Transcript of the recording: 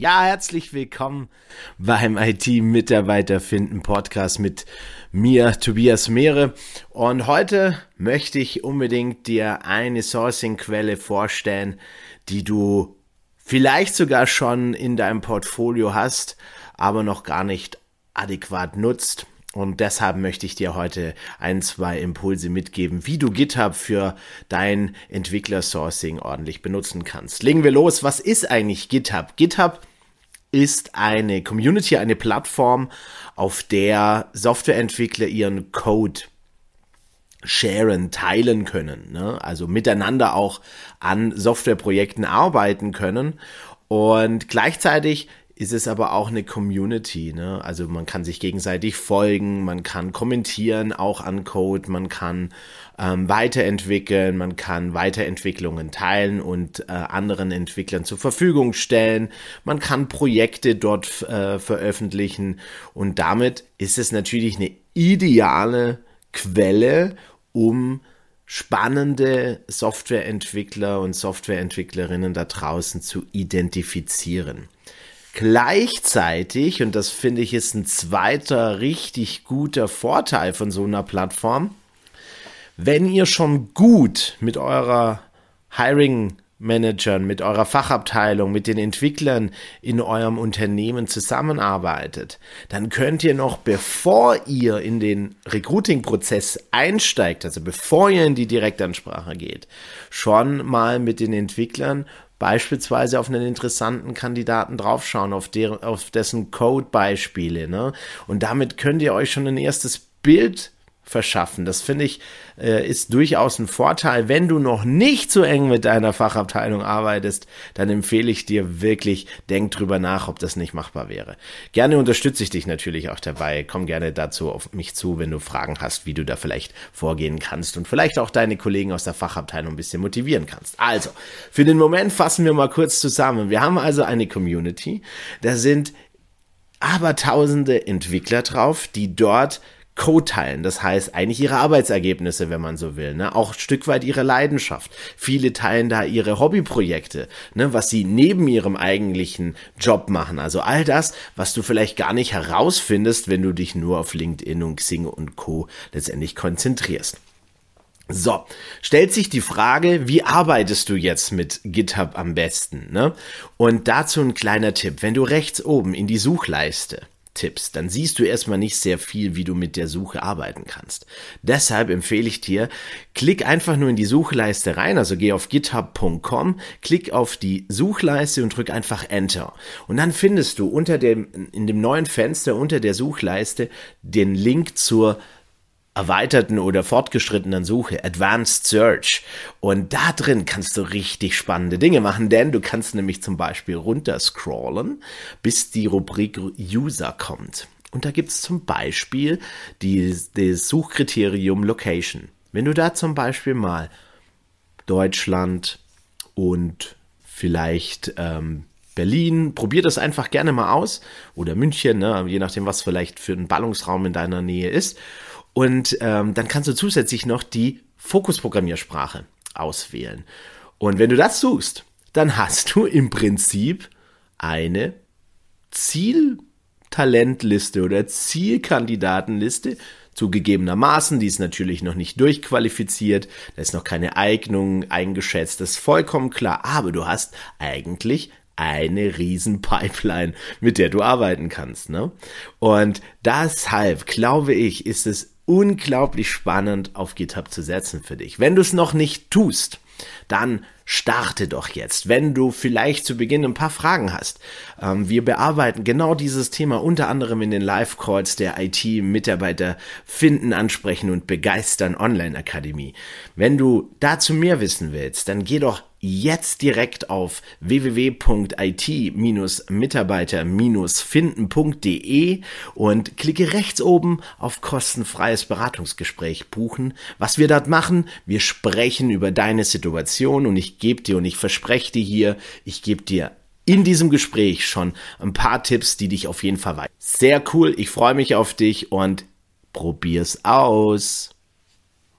Ja, herzlich willkommen beim IT-Mitarbeiter finden Podcast mit mir, Tobias Mehre. Und heute möchte ich unbedingt dir eine Sourcing-Quelle vorstellen, die du vielleicht sogar schon in deinem Portfolio hast, aber noch gar nicht adäquat nutzt. Und deshalb möchte ich dir heute ein, zwei Impulse mitgeben, wie du GitHub für dein Entwickler-Sourcing ordentlich benutzen kannst. Legen wir los. Was ist eigentlich GitHub? GitHub ist eine Community, eine Plattform, auf der Softwareentwickler ihren Code sharen, teilen können, ne? also miteinander auch an Softwareprojekten arbeiten können und gleichzeitig ist es aber auch eine Community. Ne? Also man kann sich gegenseitig folgen, man kann kommentieren auch an Code, man kann ähm, weiterentwickeln, man kann Weiterentwicklungen teilen und äh, anderen Entwicklern zur Verfügung stellen, man kann Projekte dort äh, veröffentlichen und damit ist es natürlich eine ideale Quelle, um spannende Softwareentwickler und Softwareentwicklerinnen da draußen zu identifizieren. Gleichzeitig, und das finde ich ist ein zweiter richtig guter Vorteil von so einer Plattform, wenn ihr schon gut mit eurer Hiring Managern, mit eurer Fachabteilung, mit den Entwicklern in eurem Unternehmen zusammenarbeitet, dann könnt ihr noch, bevor ihr in den Recruiting-Prozess einsteigt, also bevor ihr in die Direktansprache geht, schon mal mit den Entwicklern beispielsweise auf einen interessanten Kandidaten draufschauen, auf, der, auf dessen Code-Beispiele. Ne? Und damit könnt ihr euch schon ein erstes Bild verschaffen. Das finde ich äh, ist durchaus ein Vorteil. Wenn du noch nicht so eng mit deiner Fachabteilung arbeitest, dann empfehle ich dir wirklich, denk drüber nach, ob das nicht machbar wäre. Gerne unterstütze ich dich natürlich auch dabei. Komm gerne dazu auf mich zu, wenn du Fragen hast, wie du da vielleicht vorgehen kannst und vielleicht auch deine Kollegen aus der Fachabteilung ein bisschen motivieren kannst. Also, für den Moment fassen wir mal kurz zusammen. Wir haben also eine Community. Da sind aber tausende Entwickler drauf, die dort Code teilen. Das heißt eigentlich ihre Arbeitsergebnisse, wenn man so will. Ne? Auch ein Stück weit ihre Leidenschaft. Viele teilen da ihre Hobbyprojekte, ne? was sie neben ihrem eigentlichen Job machen. Also all das, was du vielleicht gar nicht herausfindest, wenn du dich nur auf LinkedIn und Xing und Co. letztendlich konzentrierst. So, stellt sich die Frage, wie arbeitest du jetzt mit GitHub am besten? Ne? Und dazu ein kleiner Tipp. Wenn du rechts oben in die Suchleiste tippst, dann siehst du erstmal nicht sehr viel, wie du mit der Suche arbeiten kannst. Deshalb empfehle ich dir, klick einfach nur in die Suchleiste rein, also geh auf github.com, klick auf die Suchleiste und drück einfach Enter. Und dann findest du unter dem, in dem neuen Fenster unter der Suchleiste den Link zur erweiterten oder fortgeschrittenen Suche, Advanced Search. Und da drin kannst du richtig spannende Dinge machen, denn du kannst nämlich zum Beispiel runterscrollen, bis die Rubrik User kommt. Und da gibt's zum Beispiel die, das Suchkriterium Location. Wenn du da zum Beispiel mal Deutschland und vielleicht ähm, Berlin, probier das einfach gerne mal aus oder München, ne, je nachdem, was vielleicht für ein Ballungsraum in deiner Nähe ist. Und ähm, dann kannst du zusätzlich noch die Fokusprogrammiersprache auswählen. Und wenn du das suchst, dann hast du im Prinzip eine Zieltalentliste oder Zielkandidatenliste zugegebenermaßen, die ist natürlich noch nicht durchqualifiziert, da ist noch keine Eignung eingeschätzt, das ist vollkommen klar, aber du hast eigentlich eine riesen Pipeline, mit der du arbeiten kannst, ne? Und deshalb glaube ich, ist es unglaublich spannend auf GitHub zu setzen für dich. Wenn du es noch nicht tust, dann starte doch jetzt, wenn du vielleicht zu Beginn ein paar Fragen hast. Ähm, wir bearbeiten genau dieses Thema unter anderem in den Live-Calls der IT-Mitarbeiter finden, ansprechen und begeistern Online-Akademie. Wenn du dazu mehr wissen willst, dann geh doch jetzt direkt auf www.it-mitarbeiter-finden.de und klicke rechts oben auf kostenfreies Beratungsgespräch buchen. Was wir dort machen, wir sprechen über deine Situation und ich gebe dir und ich verspreche dir hier, ich gebe dir in diesem Gespräch schon ein paar Tipps, die dich auf jeden Fall weiter. Sehr cool, ich freue mich auf dich und probier's aus.